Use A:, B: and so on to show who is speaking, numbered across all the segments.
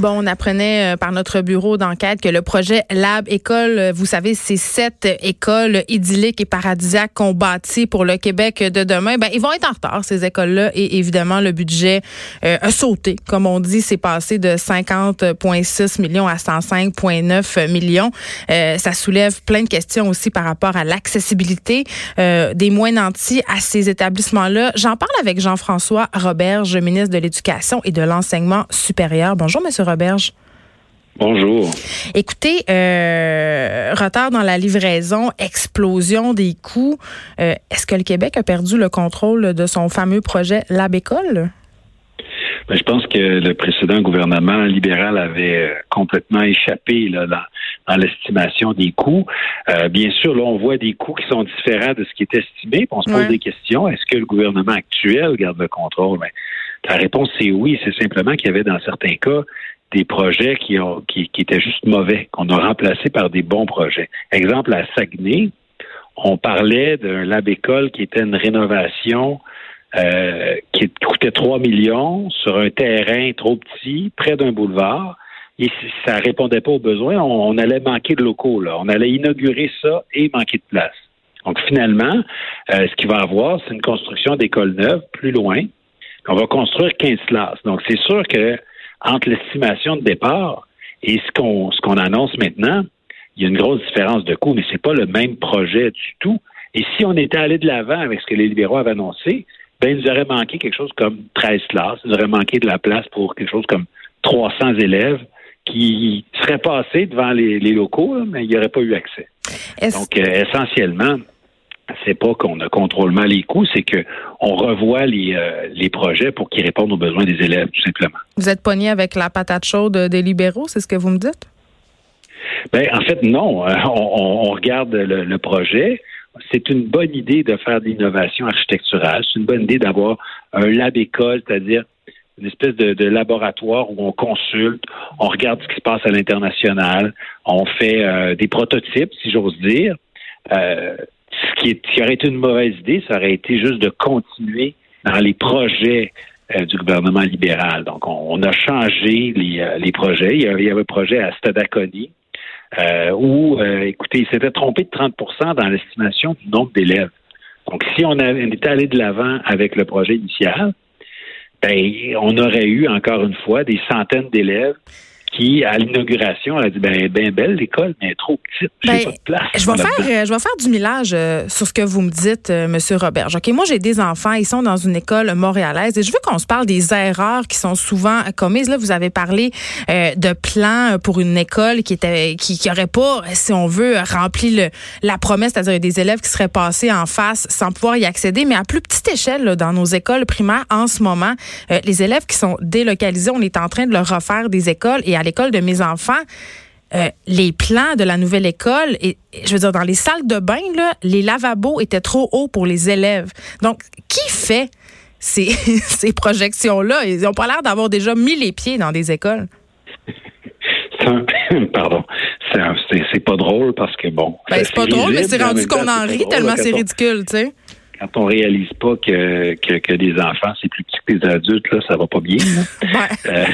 A: Bon, on apprenait euh, par notre bureau d'enquête que le projet Lab École, euh, vous savez, c'est sept écoles idylliques et paradisiaques qu'on bâtit pour le Québec de demain. Ben, ils vont être en retard, ces écoles-là, et évidemment, le budget euh, a sauté. Comme on dit, c'est passé de 50,6 millions à 105,9 millions. ça soulève plein de questions aussi par rapport à l'accessibilité des moins nantis à ces établissements-là. J'en parle avec Jean-François Roberge, ministre de l'Éducation et de l'Enseignement supérieur. Bonjour, Monsieur Roberge.
B: Bonjour.
A: Écoutez, euh, retard dans la livraison, explosion des coûts. Euh, est-ce que le Québec a perdu le contrôle de son fameux projet Lab École?
B: Ben, je pense que le précédent gouvernement libéral avait euh, complètement échappé là, dans, l'estimation des coûts. bien sûr, là, on voit des coûts qui sont différents de ce qui est estimé. On se pose des questions. Est-ce que le gouvernement actuel garde le contrôle? Ben, la réponse, c'est oui. C'est simplement qu'il y avait, dans certains cas, des projets qui, ont, qui, étaient juste mauvais, qu'on a remplacés par des bons projets. Exemple, à Saguenay, on parlait d'un lab école qui était une rénovation euh, qui coûtait 3 millions sur un terrain trop petit, près d'un boulevard. Et ça répondait pas aux besoins, on, allait manquer de locaux. Là. On allait inaugurer ça et manquer de place. Donc finalement, euh, ce qu'il va avoir, c'est une construction d'écoles neuves plus loin, on va construire 15 classes. Donc, c'est sûr que entre l'estimation de départ et ce qu'on ce qu'on annonce maintenant, il y a une grosse différence de coût, mais c'est pas le même projet du tout. Et si on était allé de l'avant avec ce que les libéraux avaient annoncé, ben, il nous aurait manqué quelque chose comme 13 classes. Il nous aurait manqué de la place pour quelque chose comme 300 élèves qui seraient passés devant les, locaux, mais il n'y aurait pas eu accès. Donc, euh, essentiellement, c'est pas qu'on contrôle mal les coûts, c'est qu'on revoit les, euh, les projets pour qu'ils répondent aux besoins des élèves, tout simplement.
A: Vous êtes pogné avec la patate chaude des libéraux, c'est ce que vous me dites?
B: Ben, en fait, non. Euh, on, regarde le, projet. C'est une bonne idée de faire de l'innovation architecturale. C'est une bonne idée d'avoir un lab école, c'est-à-dire une espèce de, laboratoire où on consulte, on regarde ce qui se passe à l'international, on fait euh, des prototypes, si j'ose dire. Euh, ce qui, aurait été une mauvaise idée, ça aurait été juste de continuer dans les projets euh, du gouvernement libéral. Donc, on, a changé les, euh, projets. Il y, avait, un projet à Stadaconi euh, où, écoutez, il s'était trompé de 30% dans l'estimation du nombre d'élèves. Donc, si on, avait, on était allé de l'avant avec le projet initial, ben, on aurait eu encore une fois des centaines d'élèves qui, à l'inauguration, a dit ben, ben belle l'école, mais trop petite. Ben, pas de place.
A: Je vais, faire, euh, je vais faire du millage euh, sur ce que vous me dites, euh, Monsieur Robert. OK, moi, j'ai des enfants, ils sont dans une école montréalaise et je veux qu'on se parle des erreurs qui sont souvent commises. Là, vous avez parlé de plans pour une école qui était qui, qui aurait pas, si on veut, rempli le, la promesse, c'est-à-dire des élèves qui seraient passés en face sans pouvoir y accéder. Mais à plus petite échelle, là, dans nos écoles primaires, en ce moment, les élèves qui sont délocalisés, on est en train de leur refaire des écoles et à l'école de mes enfants, euh, les plans de la nouvelle école, et, je veux dire, dans les salles de bain, là, les lavabos étaient trop hauts pour les élèves. Donc, qui fait ces, ces projections-là? Ils n'ont pas l'air d'avoir déjà mis les pieds dans des écoles.
B: pardon, c'est pas drôle parce que bon.
A: Ben, c'est pas drôle, mais c'est rendu qu'on en rit tellement c'est ridicule, tu sais.
B: Quand on réalise pas que, que, des enfants, c'est plus petit que des adultes, là, ça va pas bien. Euh,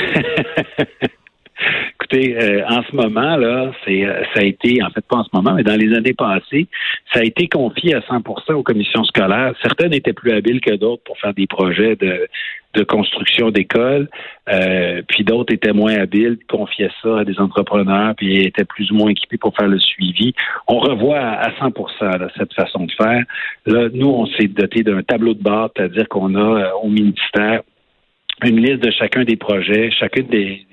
B: Euh, en ce moment là, c'est euh, ça a été en fait pas en ce moment, mais dans les années passées, ça a été confié à 100% aux commissions scolaires. Certaines étaient plus habiles que d'autres pour faire des projets de, de construction d'écoles, euh, puis d'autres étaient moins habiles, confiaient ça à des entrepreneurs, puis étaient plus ou moins équipés pour faire le suivi. On revoit à 100% cette façon de faire. Là, nous, on s'est doté d'un tableau de bord, c'est-à-dire qu'on a au ministère une liste de chacun des projets, chacune des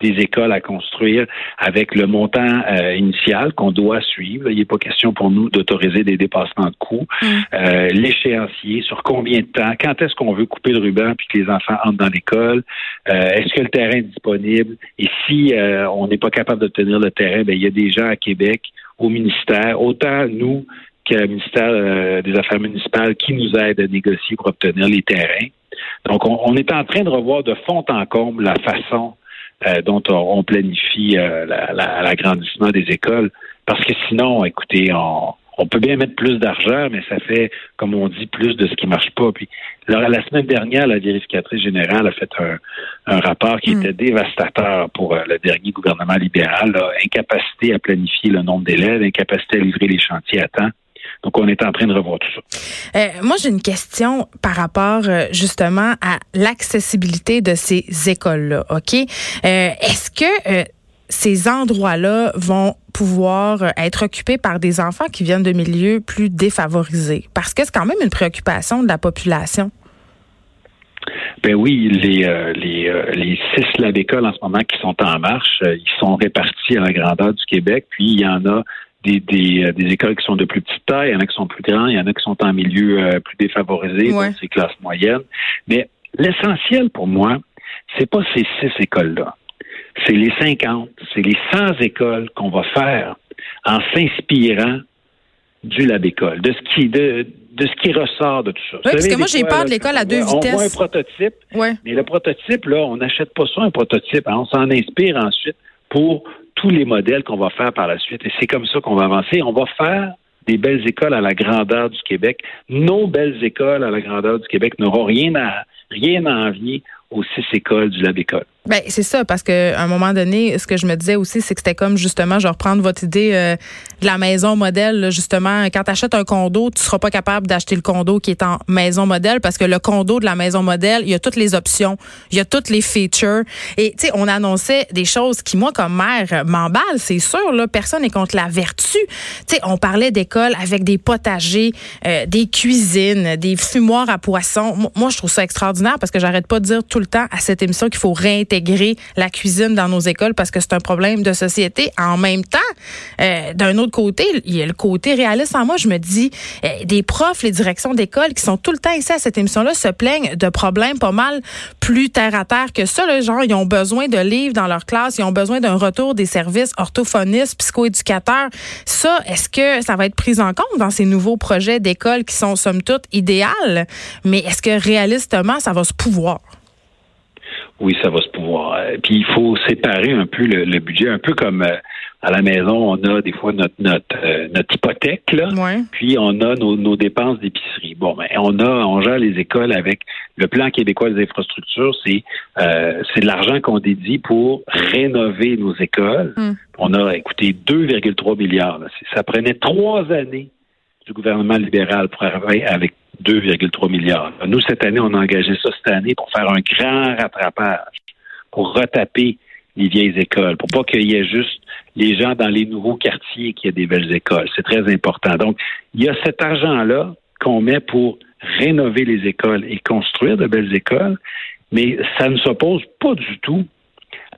B: des écoles à construire avec le montant euh, initial qu'on doit suivre. Il n'est pas question pour nous d'autoriser des dépassements de coûts. Mm. Euh, l'échéancier, sur combien de temps, quand est-ce qu'on veut couper le ruban puis que les enfants entrent dans l'école, euh, est-ce que le terrain est disponible? Et si on n'est pas capable d'obtenir le terrain, ben, il y a des gens à Québec, au ministère, autant nous que le ministère des Affaires municipales qui nous aident à négocier pour obtenir les terrains. Donc, on, est en train de revoir de fond en comble la façon euh, dont on, planifie euh, l'agrandissement des écoles. Parce que sinon, écoutez, on, peut bien mettre plus d'argent, mais ça fait, comme on dit, plus de ce qui marche pas. Puis la, semaine dernière, la vérificatrice générale a fait un, rapport qui mm. était dévastateur pour euh, le dernier gouvernement libéral. incapacité à planifier le nombre d'élèves, incapacité à livrer les chantiers à temps. Donc, on est en train de revoir tout
A: ça. Euh, moi, j'ai une question par rapport euh, justement à l'accessibilité de ces écoles-là. OK? Euh, est-ce que ces endroits-là vont pouvoir être occupés par des enfants qui viennent de milieux plus défavorisés? Parce que c'est quand même une préoccupation de la population.
B: Ben oui, les, les, les six labs écoles en ce moment qui sont en marche, ils sont répartis à la grandeur du Québec, puis il y en a des, des, euh, des, écoles qui sont de plus petite taille, il y en a qui sont plus grands, il y en a qui sont en milieu euh, plus défavorisé, donc c'est classe moyenne. Mais l'essentiel pour moi, c'est pas ces six écoles-là. C'est les 50, c'est les 100 écoles qu'on va faire en s'inspirant du lab école, de ce qui de, de ce qui ressort de tout ça.
A: Oui, parce que moi, j'ai peur de l'école à deux vitesses.
B: On voit un prototype, ouais. mais le prototype, là, on n'achète pas ça, un prototype. Hein. on s'en inspire ensuite pour tous les modèles qu'on va faire par la suite. Et c'est comme ça qu'on va avancer. On va faire des belles écoles à la grandeur du Québec. Nos belles écoles à la grandeur du Québec n'auront rien à rien à envier aux six écoles du Lab École.
A: Ben, c'est ça, parce qu'à un moment donné, ce que je me disais aussi, c'est que c'était comme justement, je vais reprendre votre idée euh, de la maison modèle. justement, quand tu achètes un condo, tu seras pas capable d'acheter le condo qui est en maison modèle parce que le condo de la maison modèle, il y a toutes les options, il y a toutes les features. Et tu sais, on annonçait des choses qui, moi, comme mère, m'emballent, c'est sûr. Là, personne n'est contre la vertu. Tu sais, on parlait d'école avec des potagers, euh, des cuisines, des fumoirs à poissons. Moi, je trouve ça extraordinaire parce que j'arrête pas de dire tout le temps à cette émission qu'il faut réintégrer intégrer la cuisine dans nos écoles parce que c'est un problème de société. En même temps, euh, d'un autre côté, il y a le côté réaliste en moi. Je me dis, euh, des profs, les directions d'école qui sont tout le temps ici à cette émission-là se plaignent de problèmes pas mal plus terre à terre que ça. Là. Genre, ils ont besoin de livres dans leur classe, ils ont besoin d'un retour des services orthophonistes, psychoéducateurs. Ça, est-ce que ça va être pris en compte dans ces nouveaux projets d'école qui sont somme toute idéales? Mais est-ce que réalistement, ça va se pouvoir?
B: Oui, ça va se pouvoir. Euh, puis il faut séparer un peu le, budget, un peu comme euh, à la maison, on a des fois notre notre, euh, notre hypothèque là, puis on a nos, nos dépenses d'épicerie. Bon, ben on a on gère les écoles avec le plan québécois des infrastructures, c'est c'est de l'argent qu'on dédie pour rénover nos écoles. Hmm. On a écoutez 2,3 milliards. Ça prenait trois années du gouvernement libéral pour arriver avec 2,3 milliards. Nous, cette année, on a engagé ça cette année pour faire un grand rattrapage, pour retaper les vieilles écoles, pour pas qu'il y ait juste les gens dans les nouveaux quartiers qui aient des belles écoles. C'est très important. Donc, il y a cet argent-là qu'on met pour rénover les écoles et construire de belles écoles, mais ça ne s'oppose pas du tout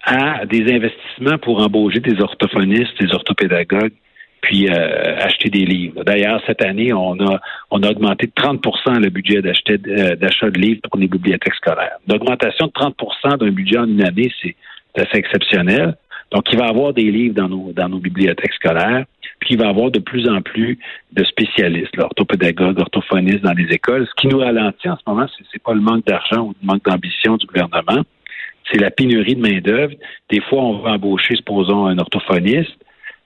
B: à des investissements pour embaucher des orthophonistes, des orthopédagogues, puis euh, acheter des livres. D'ailleurs, cette année, on a on a augmenté de 30% le budget euh, d'achat de livres pour les bibliothèques scolaires. L'augmentation de 30% d'un budget en une année, c'est assez exceptionnel. Donc, il va y avoir des livres dans nos dans nos bibliothèques scolaires. Puis il va y avoir de plus en plus de spécialistes, orthopédagogues, orthophonistes dans les écoles. Ce qui nous ralentit en ce moment, c'est, c'est pas le manque d'argent ou le manque d'ambition du gouvernement, c'est la pénurie de main d'œuvre. Des fois, on va embaucher, supposons, un orthophoniste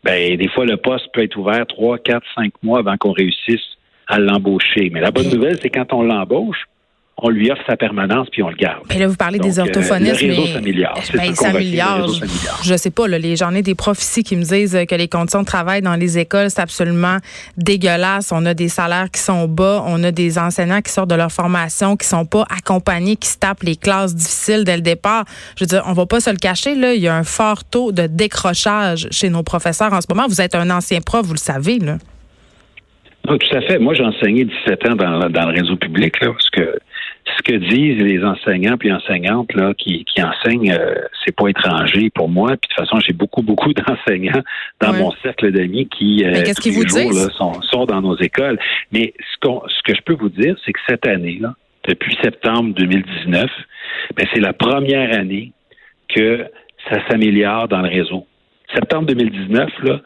B: ben, des fois, le poste peut être ouvert trois, quatre, cinq mois avant qu'on réussisse à l'embaucher. Mais la bonne nouvelle, c'est quand on l'embauche, on lui offre sa permanence puis on le garde.
A: Mais là, vous parlez des euh, orthophonistes.
B: le réseau
A: mais...
B: s'améliore.
A: Ben, je sais pas, là, les, j'en ai des profs ici qui me disent que les conditions de travail dans les écoles, c'est absolument dégueulasse. On a des salaires qui sont bas, on a des enseignants qui sortent de leur formation, qui sont pas accompagnés, qui se tapent les classes difficiles dès le départ. Je veux dire, on va pas se le cacher, là, il y a un fort taux de décrochage chez nos professeurs en ce moment. Vous êtes un ancien prof, vous le savez, là.
B: Non, tout à fait. Moi, j'ai enseigné 17 ans dans, dans le réseau public, là, parce que ce que disent les enseignants puis enseignantes là qui, qui enseignent, euh, c'est pas étranger pour moi. Puis de toute façon, j'ai beaucoup beaucoup d'enseignants dans mon cercle d'amis qui
A: euh, tous les jours là,
B: sont, sont, dans nos écoles. Mais ce, ce que je peux vous dire, c'est que cette année là, depuis septembre 2019, ben, c'est la première année que ça s'améliore dans le réseau. Septembre 2019 là,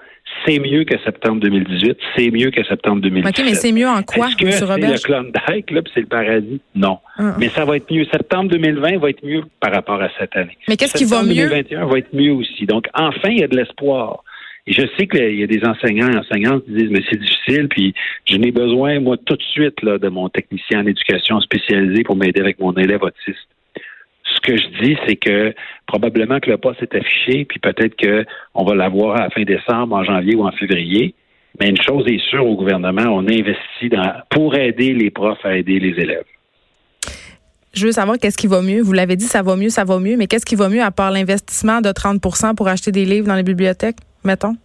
B: c'est mieux que septembre 2018, c'est mieux que septembre 2017.
A: OK, mais c'est mieux en quoi,
B: que c'est le Klondike, là, c'est le paradis? Non. Ah. Mais ça va être mieux. Septembre 2020 va être mieux par rapport à cette année.
A: Mais qu'est-ce qui va mieux?
B: Septembre 2021 va être mieux aussi. Donc, enfin, il y a de l'espoir. Et je sais qu'il y a des enseignants et enseignantes qui disent, mais c'est difficile, puis je n'ai besoin, moi, tout de suite, là, de mon technicien en éducation spécialisé pour m'aider avec mon élève autiste ce que je dis, c'est que probablement que le poste est affiché, puis peut-être qu'on va l'avoir à la fin décembre, en janvier ou en février. Mais une chose est sûre au gouvernement, on investit dans, pour aider les profs à aider les élèves.
A: Je veux savoir qu'est-ce qui va mieux. Vous l'avez dit, ça va mieux, ça va mieux, mais qu'est-ce qui va mieux à part l'investissement de 30% pour acheter des livres dans les bibliothèques, mettons?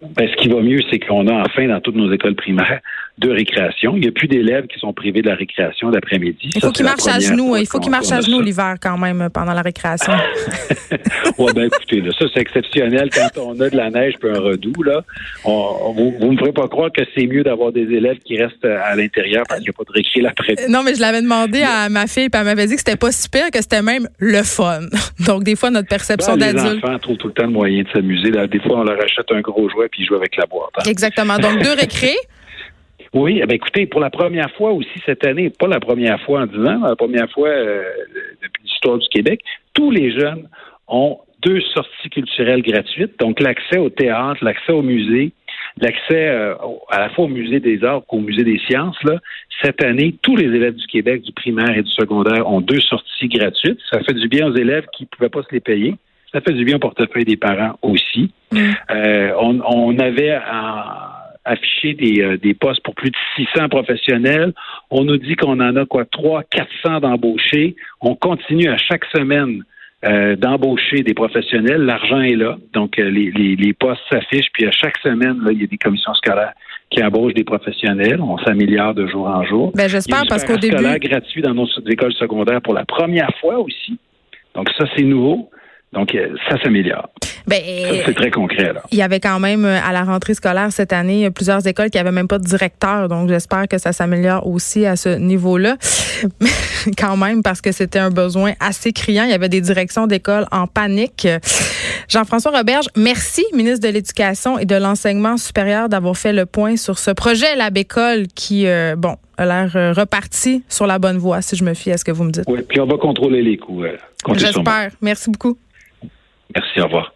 B: Ben, ce qui va mieux, c'est qu'on a enfin dans toutes nos écoles primaires de récréation. Il n'y a plus d'élèves qui sont privés de la récréation d'après-midi.
A: Il faut qu'ils marchent à genoux. Il faut qu'ils marchent à genoux l'hiver quand même pendant la récréation.
B: ouais, ben écoutez, là, ça c'est exceptionnel quand on a de la neige puis un redoux. Là, vous, ne me ferez pas croire que c'est mieux d'avoir des élèves qui restent à l'intérieur parce qu'il n'y a pas de récré l'après-midi.
A: Non, mais je l'avais demandé à ma fille puis elle m'avait dit que c'était pas super, que c'était même le fun. Donc des fois notre perception ben, d'adulte.
B: Les enfants trouvent tout le temps le moyen de s'amuser. Des fois on leur achète un gros jouet puis ils jouent avec la boîte. Hein.
A: Exactement. Donc deux récrés.
B: Oui, eh bien, écoutez, pour la première fois aussi cette année, pas la première fois en disant, la première fois euh, depuis l'histoire du Québec, tous les jeunes ont deux sorties culturelles gratuites, donc l'accès au théâtre, l'accès au musée, l'accès euh, à la fois au musée des arts qu'au musée des sciences. Là. Cette année, tous les élèves du Québec, du primaire et du secondaire, ont deux sorties gratuites. Ça fait du bien aux élèves qui ne pouvaient pas se les payer. Ça fait du bien au portefeuille des parents aussi. Mm. Euh, on, on, avait en, afficher des, euh, des postes pour plus de 600 professionnels. On nous dit qu'on en a quoi 3 400 d'embauchés. On continue à chaque semaine euh, d'embaucher des professionnels. L'argent est là. Donc, euh, les, les, les, postes s'affichent. Puis, à chaque semaine, là, il y a des commissions scolaires qui embauchent des professionnels. On s'améliore de jour en jour.
A: Ben, j'espère parce qu'au début.
B: gratuit dans nos écoles secondaires pour la première fois aussi. Donc, ça, c'est nouveau. Donc, ça s'améliore. Ben, c'est très concret. Là.
A: Il y avait quand même, euh, à la rentrée scolaire cette année, plusieurs écoles qui n'avaient même pas de directeur. Donc, j'espère que ça s'améliore aussi à ce niveau-là. quand même, parce que c'était un besoin assez criant. Il y avait des directions d'école en panique. Jean-François Roberge, merci, ministre de l'Éducation et de l'Enseignement supérieur, d'avoir fait le point sur ce projet, la Bécole, qui, euh, bon, a l'air euh, reparti sur la bonne voie, si je me fie à ce que vous me dites.
B: Oui, puis on va contrôler les coûts.
A: J'espère. Merci beaucoup.
B: Merci, au revoir.